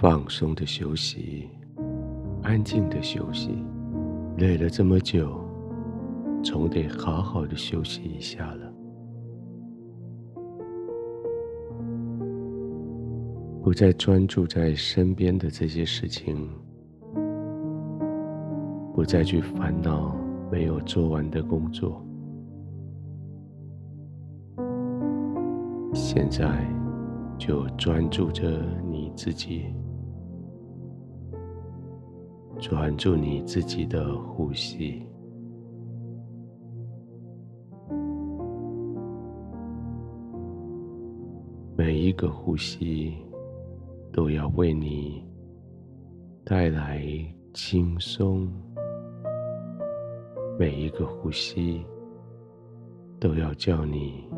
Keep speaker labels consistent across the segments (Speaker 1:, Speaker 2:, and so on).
Speaker 1: 放松的休息，安静的休息。累了这么久，总得好好的休息一下了。不再专注在身边的这些事情，不再去烦恼没有做完的工作。现在就专注着你自己，专注你自己的呼吸。每一个呼吸都要为你带来轻松，每一个呼吸都要叫你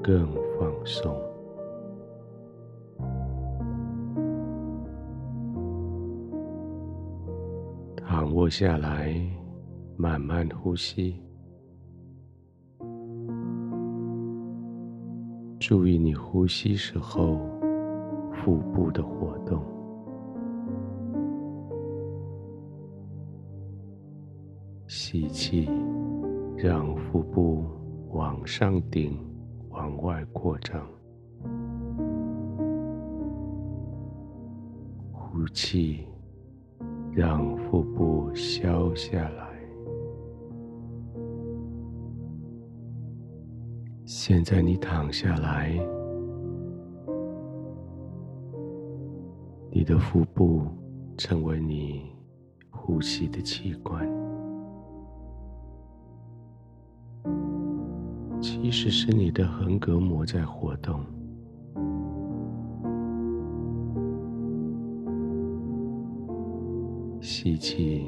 Speaker 1: 更放松。下来，慢慢呼吸，注意你呼吸时候腹部的活动。吸气，让腹部往上顶。往外扩张，呼气，让腹部消下来。现在你躺下来，你的腹部成为你呼吸的器官。其实是你的横膈膜在活动。吸气，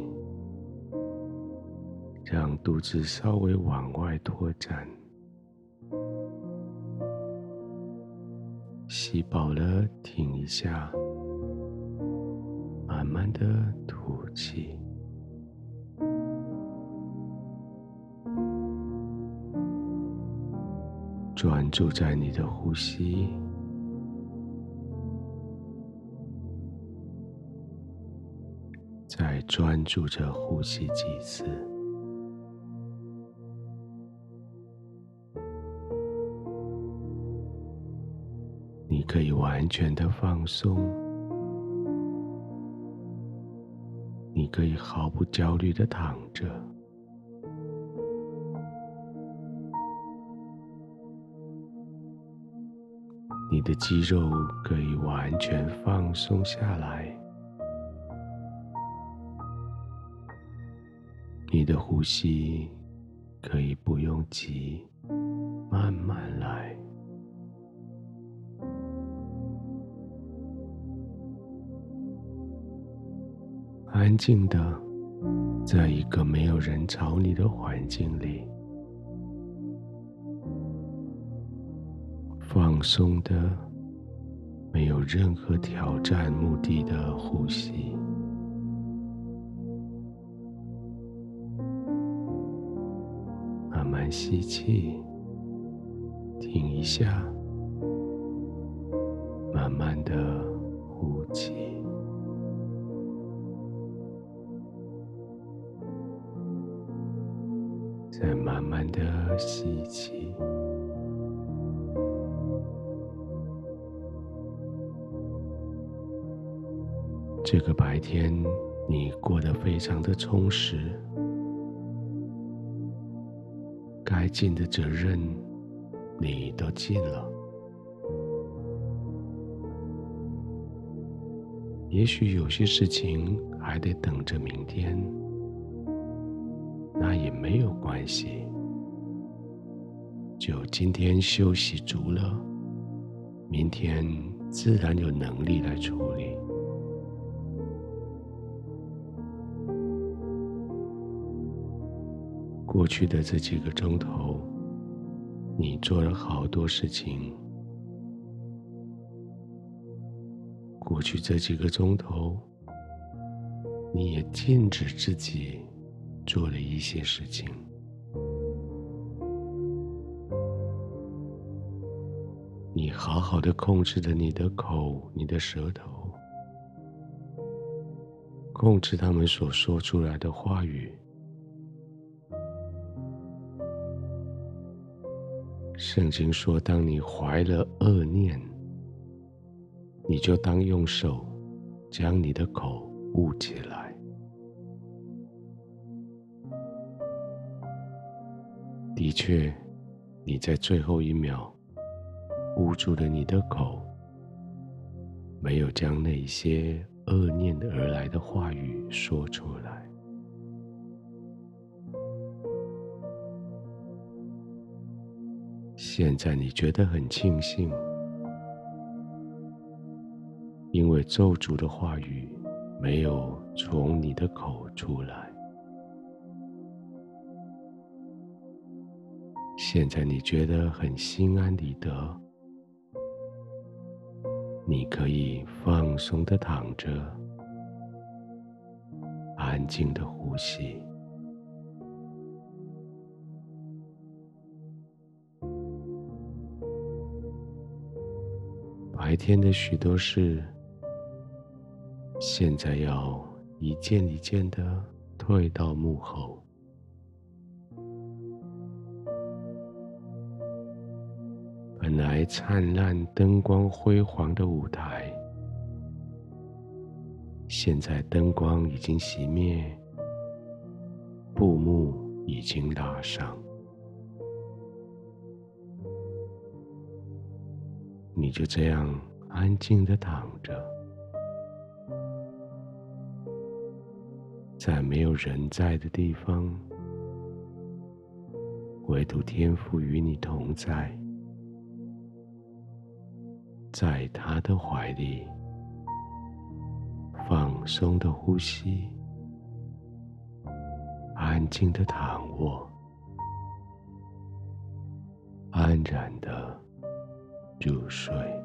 Speaker 1: 让肚子稍微往外拓展。吸饱了，停一下，慢慢的吐气。专注在你的呼吸，专注着呼吸几次。你可以完全的放松，你可以毫不焦虑的躺着。你的肌肉可以完全放松下来，你的呼吸可以不用急，慢慢来，安静的，在一个没有人吵你的环境里。放松的，没有任何挑战目的的呼吸。慢吸气，停一下，慢慢的呼气，再慢慢的吸气。这个白天，你过得非常的充实，该尽的责任你都尽了。也许有些事情还得等着明天，那也没有关系，就今天休息足了，明天自然有能力来处理。过去的这几个钟头，你做了好多事情。过去这几个钟头，你也禁止自己做了一些事情。你好好的控制着你的口、你的舌头，控制他们所说出来的话语。圣经说：“当你怀了恶念，你就当用手将你的口捂起来。”的确，你在最后一秒捂住了你的口，没有将那些恶念而来的话语说出来。现在你觉得很庆幸，因为咒诅的话语没有从你的口出来。现在你觉得很心安理得，你可以放松的躺着，安静的呼吸。白天的许多事，现在要一件一件的退到幕后。本来灿烂灯光辉煌的舞台，现在灯光已经熄灭，布幕已经拉上。你就这样安静的躺着，在没有人在的地方，唯独天父与你同在，在他的怀里，放松的呼吸，安静的躺卧，安然的。入睡。